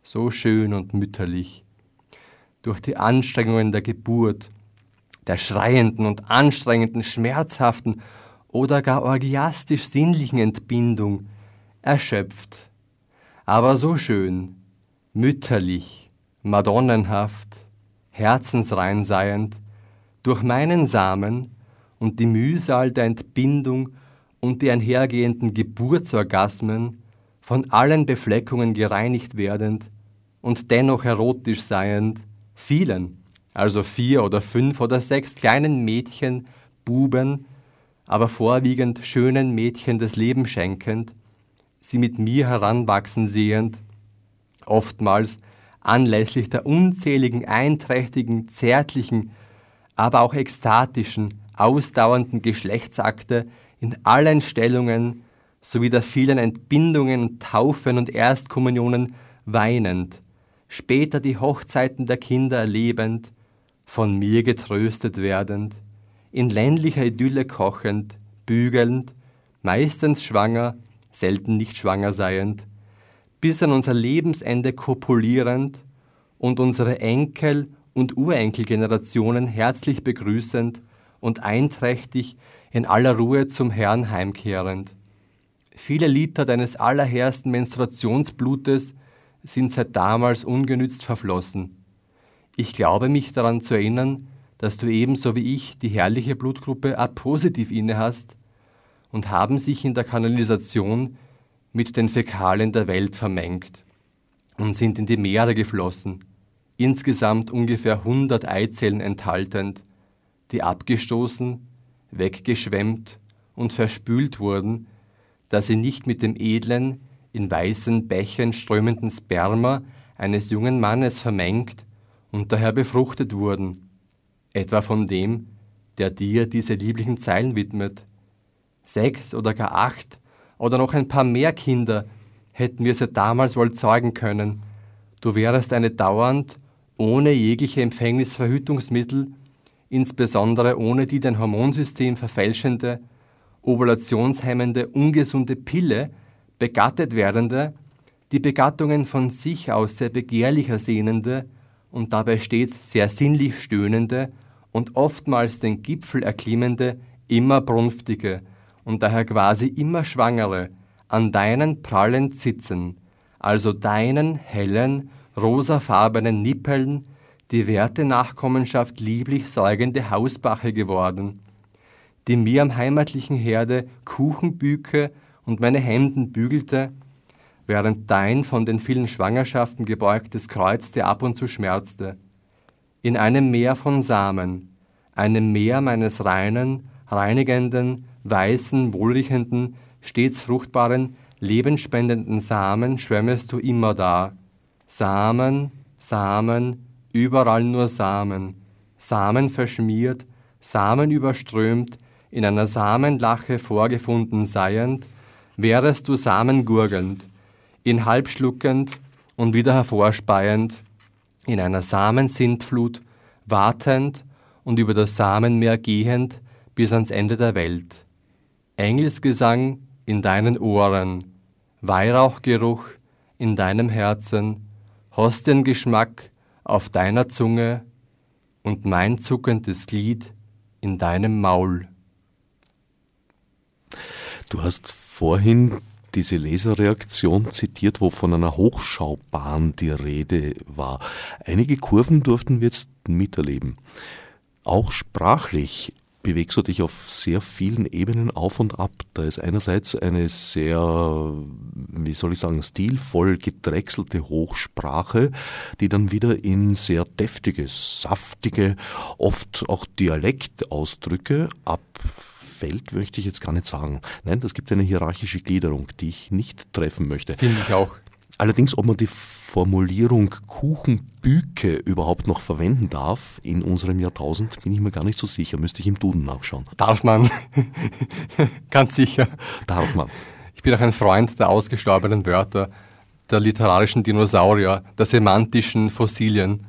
so schön und mütterlich. Durch die Anstrengungen der Geburt, der schreienden und anstrengenden, schmerzhaften oder gar orgiastisch sinnlichen Entbindung, erschöpft, aber so schön, mütterlich, madonnenhaft, herzensrein seiend, durch meinen Samen und die Mühsal der Entbindung und die einhergehenden Geburtsorgasmen von allen Befleckungen gereinigt werdend und dennoch erotisch seiend, vielen, also vier oder fünf oder sechs kleinen Mädchen, Buben, aber vorwiegend schönen Mädchen das Leben schenkend, sie mit mir heranwachsen sehend, oftmals anlässlich der unzähligen einträchtigen, zärtlichen, aber auch ekstatischen, ausdauernden Geschlechtsakte in allen Stellungen sowie der vielen Entbindungen, Taufen und Erstkommunionen weinend, später die Hochzeiten der Kinder erlebend, von mir getröstet werdend, in ländlicher Idylle kochend, bügelnd, meistens schwanger, selten nicht schwanger seiend, bis an unser Lebensende kopulierend und unsere Enkel- und Urenkelgenerationen herzlich begrüßend und einträchtig in aller Ruhe zum Herrn heimkehrend. Viele Liter deines allerhersten Menstruationsblutes sind seit damals ungenützt verflossen. Ich glaube mich daran zu erinnern, dass du ebenso wie ich die herrliche Blutgruppe A positiv inne hast und haben sich in der Kanalisation mit den Fäkalien der Welt vermengt und sind in die Meere geflossen, insgesamt ungefähr 100 Eizellen enthaltend, die abgestoßen weggeschwemmt und verspült wurden, da sie nicht mit dem edlen, in weißen Bächen strömenden Sperma eines jungen Mannes vermengt und daher befruchtet wurden, etwa von dem, der dir diese lieblichen Zeilen widmet. Sechs oder gar acht oder noch ein paar mehr Kinder hätten wir sie damals wohl zeugen können. Du wärest eine dauernd, ohne jegliche Empfängnisverhütungsmittel insbesondere ohne die dein Hormonsystem verfälschende, ovulationshemmende, ungesunde Pille begattet werdende, die Begattungen von sich aus sehr begehrlich ersehnende und dabei stets sehr sinnlich stöhnende und oftmals den Gipfel erklimmende, immer brunftige und daher quasi immer schwangere, an deinen prallen Zitzen, also deinen hellen, rosafarbenen Nippeln, die werte Nachkommenschaft lieblich säugende Hausbache geworden, die mir am heimatlichen Herde Kuchen bücke und meine Hemden bügelte, während dein von den vielen Schwangerschaften gebeugtes Kreuz dir ab und zu schmerzte. In einem Meer von Samen, einem Meer meines reinen, reinigenden, weißen, wohlriechenden, stets fruchtbaren, lebensspendenden Samen schwemmest du immer da. Samen, Samen, überall nur Samen, Samen verschmiert, Samen überströmt, in einer Samenlache vorgefunden seiend, wärest du Samen gurgelnd, in halbschluckend und wieder hervorspeiend, in einer Samensintflut, wartend und über das Samenmeer gehend bis ans Ende der Welt. Engelsgesang in deinen Ohren, Weihrauchgeruch in deinem Herzen, Hostiengeschmack auf deiner Zunge und mein zuckendes Glied in deinem Maul. Du hast vorhin diese Leserreaktion zitiert, wo von einer Hochschaubahn die Rede war. Einige Kurven durften wir jetzt miterleben. Auch sprachlich bewegst du dich auf sehr vielen Ebenen auf und ab. Da ist einerseits eine sehr, wie soll ich sagen, stilvoll gedrechselte Hochsprache, die dann wieder in sehr deftige, saftige, oft auch Dialektausdrücke abfällt, möchte ich jetzt gar nicht sagen. Nein, das gibt eine hierarchische Gliederung, die ich nicht treffen möchte. Finde ich auch. Allerdings, ob man die Formulierung Kuchenbüke überhaupt noch verwenden darf in unserem Jahrtausend, bin ich mir gar nicht so sicher. Müsste ich im Duden nachschauen. Darf man. <laughs> Ganz sicher. Darf man. Ich bin auch ein Freund der ausgestorbenen Wörter, der literarischen Dinosaurier, der semantischen Fossilien.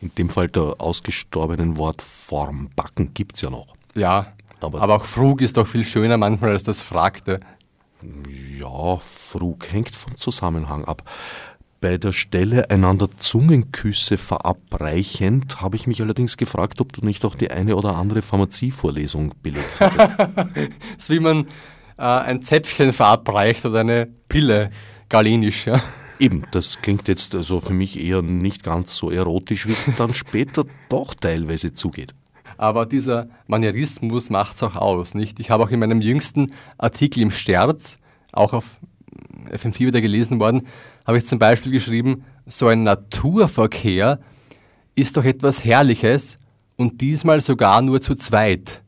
In dem Fall der ausgestorbenen Wortform. Backen gibt es ja noch. Ja, aber, aber auch Frug ist doch viel schöner manchmal als das Fragte. Ja, Frug hängt vom Zusammenhang ab. Bei der Stelle einander Zungenküsse verabreichend habe ich mich allerdings gefragt, ob du nicht auch die eine oder andere Pharmazievorlesung belegt hast. das <laughs> ist wie man äh, ein Zäpfchen verabreicht oder eine Pille, galenisch, ja. Eben, das klingt jetzt also für mich eher nicht ganz so erotisch, wie es dann später doch teilweise zugeht. Aber dieser Manierismus macht es auch aus, nicht? Ich habe auch in meinem jüngsten Artikel im Sterz, auch auf FM4 wieder gelesen worden, habe ich zum Beispiel geschrieben, so ein Naturverkehr ist doch etwas Herrliches und diesmal sogar nur zu zweit.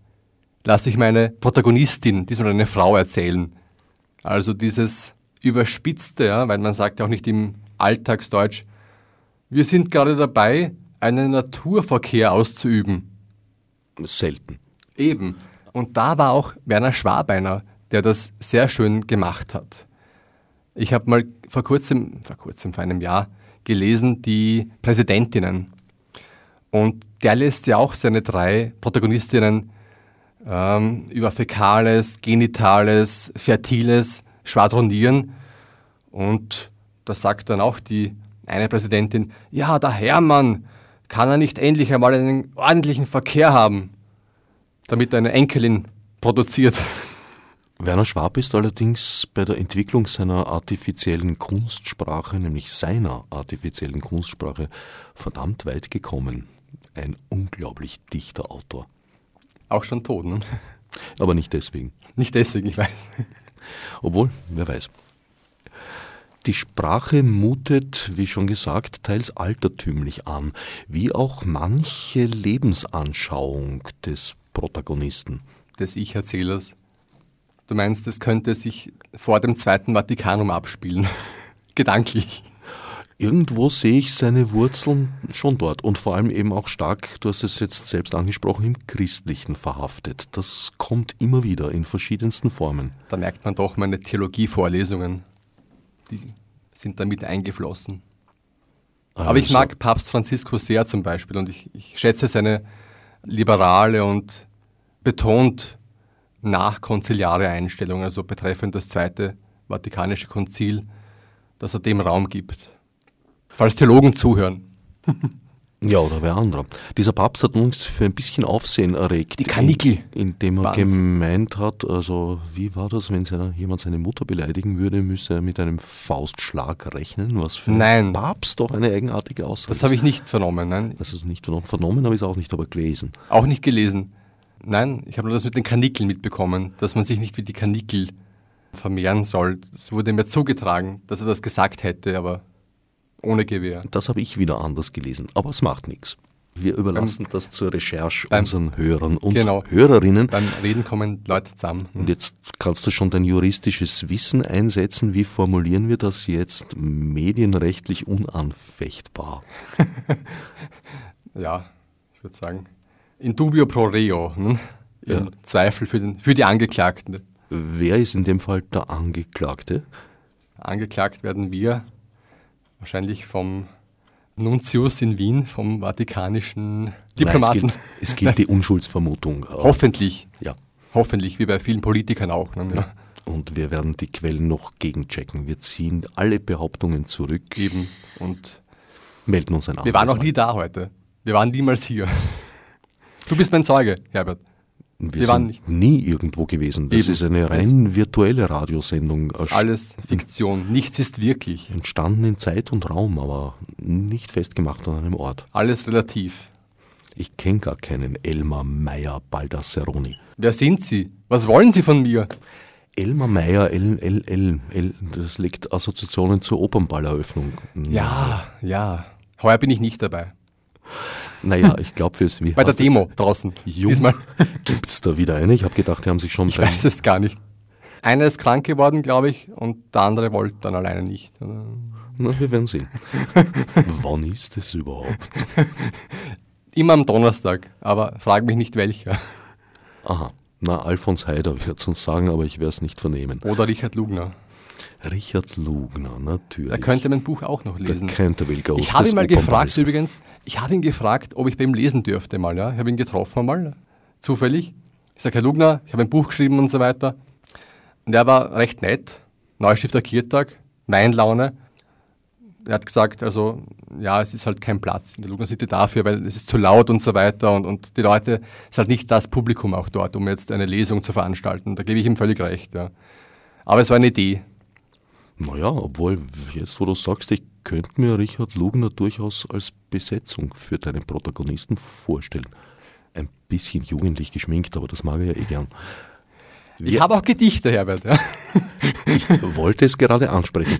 Lasse ich meine Protagonistin, diesmal eine Frau, erzählen. Also dieses Überspitzte, ja, weil man sagt ja auch nicht im Alltagsdeutsch, wir sind gerade dabei, einen Naturverkehr auszuüben. Selten. Eben. Und da war auch Werner Schwabeiner, der das sehr schön gemacht hat. Ich habe mal vor kurzem, vor kurzem, vor einem Jahr, gelesen, die Präsidentinnen. Und der lässt ja auch seine drei Protagonistinnen ähm, über Fäkales, Genitales, Fertiles schwadronieren. Und da sagt dann auch die eine Präsidentin, ja, der Hermann, kann er nicht endlich einmal einen ordentlichen Verkehr haben, damit er eine Enkelin produziert? Werner Schwab ist allerdings bei der Entwicklung seiner artifiziellen Kunstsprache, nämlich seiner artifiziellen Kunstsprache, verdammt weit gekommen. Ein unglaublich dichter Autor. Auch schon tot, ne? Aber nicht deswegen. Nicht deswegen, ich weiß. Obwohl, wer weiß. Die Sprache mutet, wie schon gesagt, teils altertümlich an, wie auch manche Lebensanschauung des Protagonisten. Des Ich-Erzählers. Du meinst, es könnte sich vor dem Zweiten Vatikanum abspielen? <laughs> Gedanklich. Irgendwo sehe ich seine Wurzeln schon dort und vor allem eben auch stark, du hast es jetzt selbst angesprochen, im Christlichen verhaftet. Das kommt immer wieder in verschiedensten Formen. Da merkt man doch meine Theologievorlesungen, die sind damit eingeflossen. Also. Aber ich also mag Papst Franziskus sehr zum Beispiel und ich, ich schätze seine liberale und betont nachkonziliare Einstellung, also betreffend das Zweite Vatikanische Konzil, dass er dem Raum gibt. Falls Theologen zuhören. <laughs> Ja, oder wer anderer. Dieser Papst hat uns für ein bisschen Aufsehen erregt. Die Kanickel. Indem er Wahnsinn. gemeint hat, also wie war das, wenn seine, jemand seine Mutter beleidigen würde, müsse er mit einem Faustschlag rechnen, was für nein. ein Papst doch eine eigenartige Aussage Das habe ich nicht vernommen, nein. Das ist nicht vernommen, vernommen habe ich es auch nicht, aber gelesen. Auch nicht gelesen. Nein, ich habe nur das mit den Kanickeln mitbekommen, dass man sich nicht wie die Kanickel vermehren soll. Es wurde mir zugetragen, dass er das gesagt hätte, aber ohne Gewehr. Das habe ich wieder anders gelesen, aber es macht nichts. Wir überlassen beim, das zur Recherche beim, unseren Hörern und genau, Hörerinnen. Beim Reden kommen Leute zusammen. Und jetzt kannst du schon dein juristisches Wissen einsetzen. Wie formulieren wir das jetzt medienrechtlich unanfechtbar? <laughs> ja, ich würde sagen, in dubio pro reo, ne? im ja. Zweifel für, den, für die Angeklagten. Wer ist in dem Fall der Angeklagte? Angeklagt werden wir wahrscheinlich vom Nuntius in Wien, vom vatikanischen Diplomaten. Nein, es, gilt, es gilt die <laughs> Unschuldsvermutung. Hoffentlich. Ja. Hoffentlich, wie bei vielen Politikern auch. Ne? Ja. Und wir werden die Quellen noch gegenchecken. Wir ziehen alle Behauptungen zurück. Eben. Und melden uns ein Wir waren noch nie da heute. Wir waren niemals hier. <laughs> Du bist mein Zeuge, Herbert. Wir, wir sind nicht. nie irgendwo gewesen. Das Eben. ist eine rein das virtuelle Radiosendung. Ist alles Fiktion. Nichts ist wirklich. Entstanden in Zeit und Raum, aber nicht festgemacht an einem Ort. Alles relativ. Ich kenne gar keinen Elmar Meyer Baldasseroni. Wer sind Sie? Was wollen Sie von mir? Elmar Meyer, L, L, L, L, das legt Assoziationen zur Opernballeröffnung. Ja, ja. Heuer bin ich nicht dabei. Naja, ich glaube fürs wie Bei der Demo draußen. Diesmal gibt es da wieder eine. Ich habe gedacht, die haben sich schon. Ich weiß es gar nicht. Einer ist krank geworden, glaube ich, und der andere wollte dann alleine nicht. Na, wir werden sehen. <laughs> Wann ist es überhaupt? Immer am Donnerstag, aber frag mich nicht welcher. Aha. Na, Alfons Heider wird es uns sagen, aber ich werde es nicht vernehmen. Oder Richard Lugner. Richard Lugner, natürlich. Er könnte mein Buch auch noch lesen. Der Canterville Ghost ich habe ihn mal gefragt, übrigens, ich habe ihn gefragt, ob ich bei ihm lesen dürfte mal. Ja? Ich habe ihn getroffen mal, zufällig. Ich sage, Herr Lugner, ich habe ein Buch geschrieben und so weiter. Und er war recht nett, Neustifter Kirtag, Weinlaune. Er hat gesagt, also ja, es ist halt kein Platz in der Lugner City dafür, weil es ist zu laut und so weiter und, und die Leute, es ist halt nicht das Publikum auch dort, um jetzt eine Lesung zu veranstalten. Da gebe ich ihm völlig recht. Ja. Aber es war eine Idee. Naja, obwohl, jetzt wo du sagst, ich könnte mir Richard Lugner durchaus als Besetzung für deinen Protagonisten vorstellen. Ein bisschen jugendlich geschminkt, aber das mag er ja eh gern. Wir, ich habe auch Gedichte, Herbert. Ja. ich wollte es gerade ansprechen.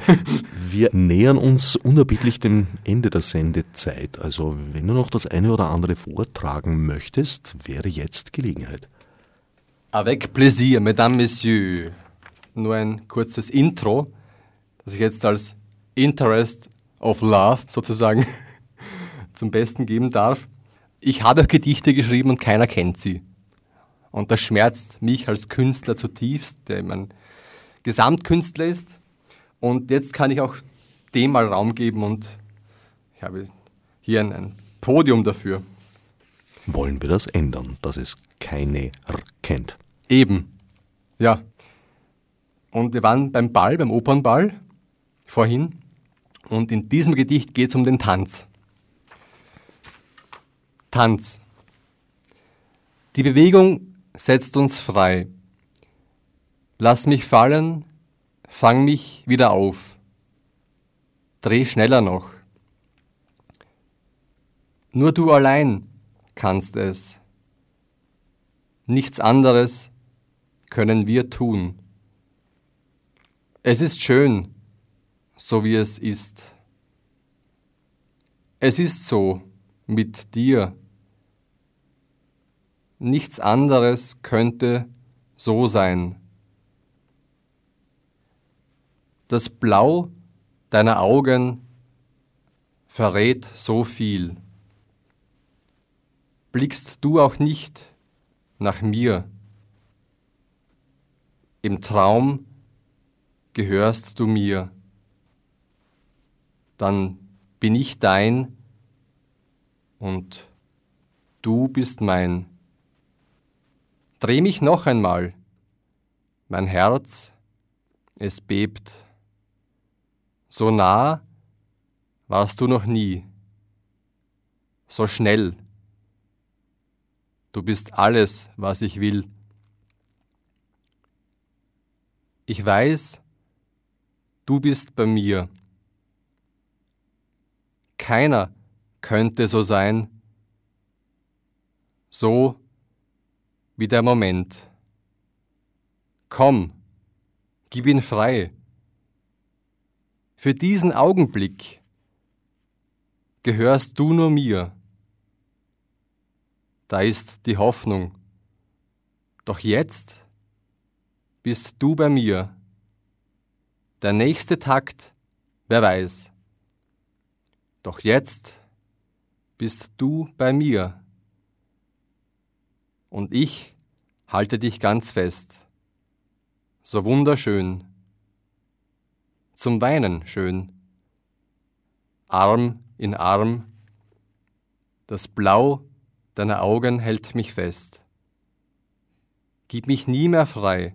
Wir nähern uns unerbittlich dem Ende der Sendezeit. Also, wenn du noch das eine oder andere vortragen möchtest, wäre jetzt Gelegenheit. Avec plaisir, mesdames, messieurs. Nur ein kurzes Intro, das ich jetzt als Interest of Love sozusagen <laughs> zum Besten geben darf. Ich habe auch Gedichte geschrieben und keiner kennt sie. Und das schmerzt mich als Künstler zutiefst, der mein Gesamtkünstler ist. Und jetzt kann ich auch dem mal Raum geben und ich habe hier ein, ein Podium dafür. Wollen wir das ändern, dass es keine R kennt? Eben, ja. Und wir waren beim Ball, beim Opernball vorhin. Und in diesem Gedicht geht es um den Tanz. Tanz. Die Bewegung setzt uns frei. Lass mich fallen, fang mich wieder auf. Dreh schneller noch. Nur du allein kannst es. Nichts anderes können wir tun. Es ist schön, so wie es ist. Es ist so mit dir nichts anderes könnte so sein. Das Blau deiner Augen verrät so viel. Blickst du auch nicht nach mir? Im Traum gehörst du mir. Dann bin ich dein und du bist mein. Dreh mich noch einmal. Mein Herz, es bebt. So nah warst du noch nie. So schnell. Du bist alles, was ich will. Ich weiß, du bist bei mir. Keiner könnte so sein, so wie der Moment. Komm, gib ihn frei. Für diesen Augenblick gehörst du nur mir. Da ist die Hoffnung. Doch jetzt bist du bei mir. Der nächste Takt, wer weiß. Doch jetzt bist du bei mir und ich halte dich ganz fest. So wunderschön, zum Weinen schön, Arm in Arm, das Blau deiner Augen hält mich fest. Gib mich nie mehr frei,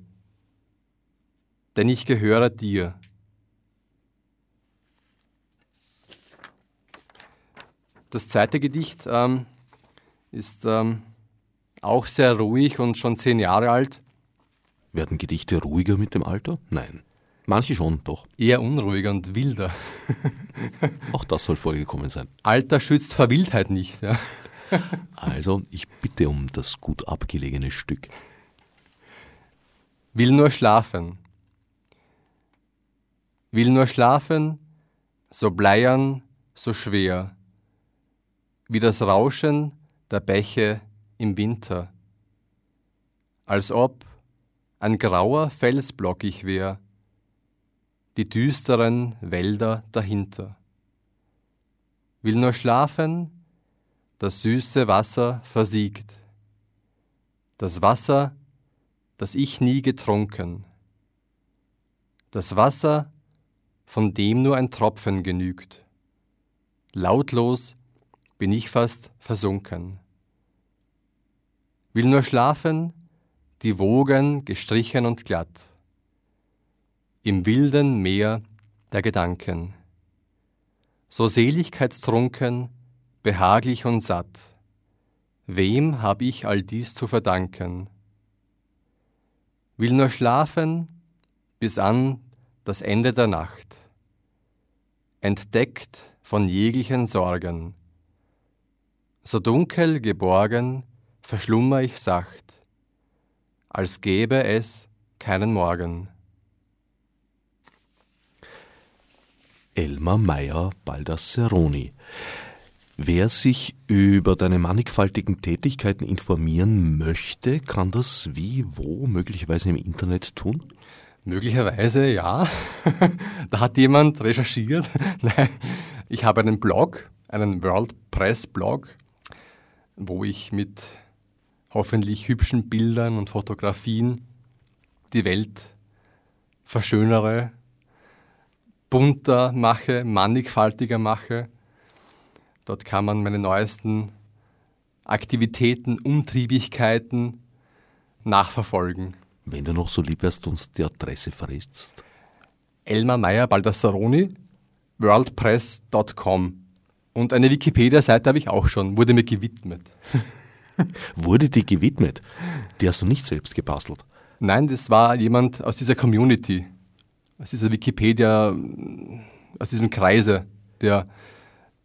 denn ich gehöre dir. Das zweite Gedicht ähm, ist ähm, auch sehr ruhig und schon zehn Jahre alt. Werden Gedichte ruhiger mit dem Alter? Nein. Manche schon, doch. Eher unruhiger und wilder. <laughs> Auch das soll vorgekommen sein. Alter schützt vor Wildheit nicht. Ja. <laughs> Also, ich bitte um das gut abgelegene Stück. Will nur schlafen. Will nur schlafen, so bleiern, so schwer, wie das Rauschen der Bäche im Winter, als ob ein grauer Felsblock ich wär, die düsteren Wälder dahinter. Will nur schlafen, das süße Wasser versiegt, das Wasser, das ich nie getrunken, das Wasser, von dem nur ein Tropfen genügt. Lautlos bin ich fast versunken. Will nur schlafen, die Wogen gestrichen und glatt, im wilden Meer der Gedanken, so seligkeitstrunken, behaglich und satt. Wem hab ich all dies zu verdanken? Will nur schlafen bis an das Ende der Nacht, entdeckt von jeglichen Sorgen. So dunkel geborgen verschlummer ich sacht, als gäbe es keinen Morgen. Elmar Meyer Baldasseroni. Wer sich über deine mannigfaltigen Tätigkeiten informieren möchte, kann das wie, wo, möglicherweise im Internet tun? Möglicherweise ja. <laughs> da hat jemand recherchiert. <laughs> Nein, ich habe einen Blog, einen WordPress-Blog, wo ich mit hoffentlich hübschen Bildern und Fotografien die Welt verschönere, bunter mache, mannigfaltiger mache. Dort kann man meine neuesten Aktivitäten, Umtriebigkeiten nachverfolgen. Wenn du noch so lieb wärst, uns die Adresse verrätst. Elmar Meyer Baldassaroni, worldpress.com. Und eine Wikipedia-Seite habe ich auch schon, wurde mir gewidmet. <laughs> wurde die gewidmet? Die hast du nicht selbst gebastelt? Nein, das war jemand aus dieser Community, aus dieser Wikipedia, aus diesem Kreise der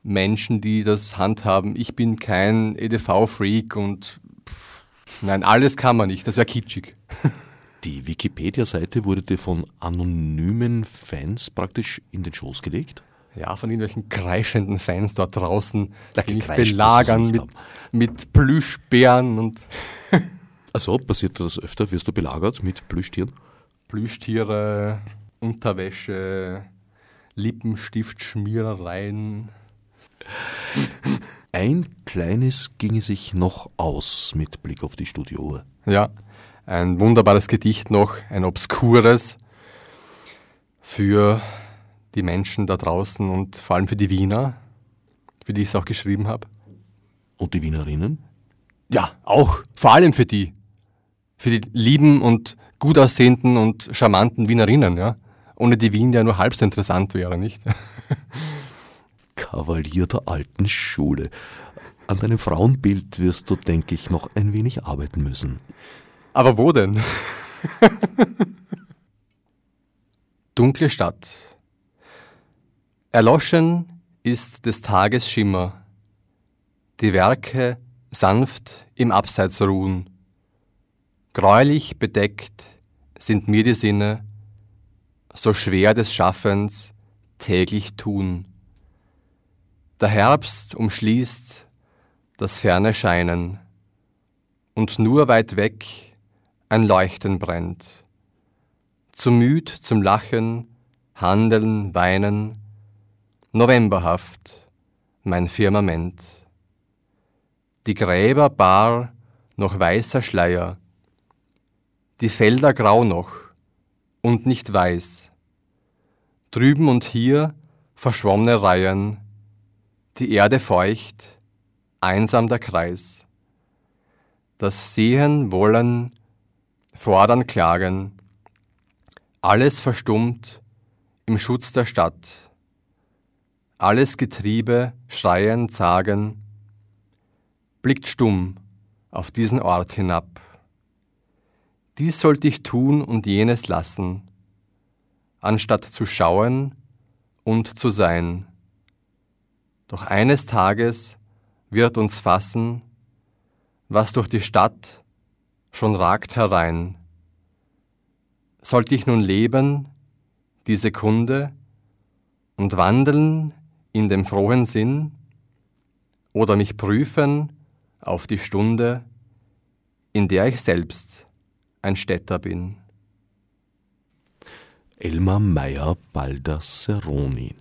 Menschen, die das handhaben. Ich bin kein EDV-Freak und nein, alles kann man nicht, das wäre kitschig. <laughs> Die Wikipedia-Seite wurde dir von anonymen Fans praktisch in den Schoß gelegt? Ja, von irgendwelchen kreischenden Fans dort draußen, die mich belagern mit, mit Plüschbären und. <laughs> Also passiert das öfter? Wirst du belagert mit Plüschtieren? Plüschtiere, Unterwäsche, Lippenstiftschmierereien. <laughs> Ein kleines ginge sich noch aus mit Blick auf die Studiouhr. Ja, ein wunderbares Gedicht noch, ein obskures für die Menschen da draußen und vor allem für die Wiener, für die ich es auch geschrieben habe. Und die Wienerinnen? Ja, auch, vor allem für die. Für die lieben und gut aussehenden und charmanten Wienerinnen, ja. Ohne die Wien ja nur halb so interessant wäre, nicht? <laughs> Kavalier der alten Schule. An deinem Frauenbild wirst du, denke ich, noch ein wenig arbeiten müssen. Aber wo denn? <laughs> Dunkle Stadt. Erloschen ist des Tages Schimmer. Die Werke sanft im Abseits ruhen. Gräulich bedeckt sind mir die Sinne, so schwer des Schaffens täglich tun. Der Herbst umschließt das ferne Scheinen, und nur weit weg ein Leuchten brennt. Zu müd zum Lachen, Handeln, Weinen, novemberhaft mein Firmament. Die Gräber bar noch weißer Schleier, die Felder grau noch und nicht weiß. Drüben und hier verschwommene Reihen, die Erde feucht, einsam der Kreis. Das Sehen wollen fordern, klagen, alles verstummt im Schutz der Stadt, alles Getriebe schreien, zagen, blickt stumm auf diesen Ort hinab. Dies sollte ich tun und jenes lassen, anstatt zu schauen und zu sein. Doch eines Tages wird uns fassen, was durch die Stadt schon ragt herein. Sollte ich nun leben, die Sekunde, und wandeln in dem frohen Sinn, oder mich prüfen auf die Stunde, in der ich selbst ein Städter bin. Elmar Meyer Baldasseroni.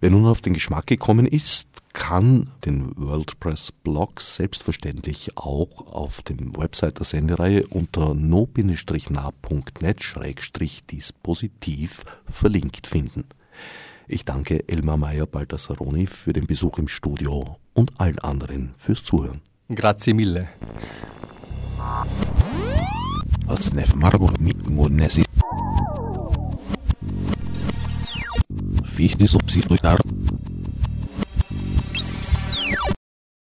Wer nun auf den Geschmack gekommen ist, kann den WordPress-Blog selbstverständlich auch auf dem Website der Sendereihe unter no-na.net-dispositiv verlinkt finden. Ich danke Elmar Meyer Baldassaroni für den Besuch im Studio und allen anderen fürs Zuhören. Grazie mille. Fichte subsidiar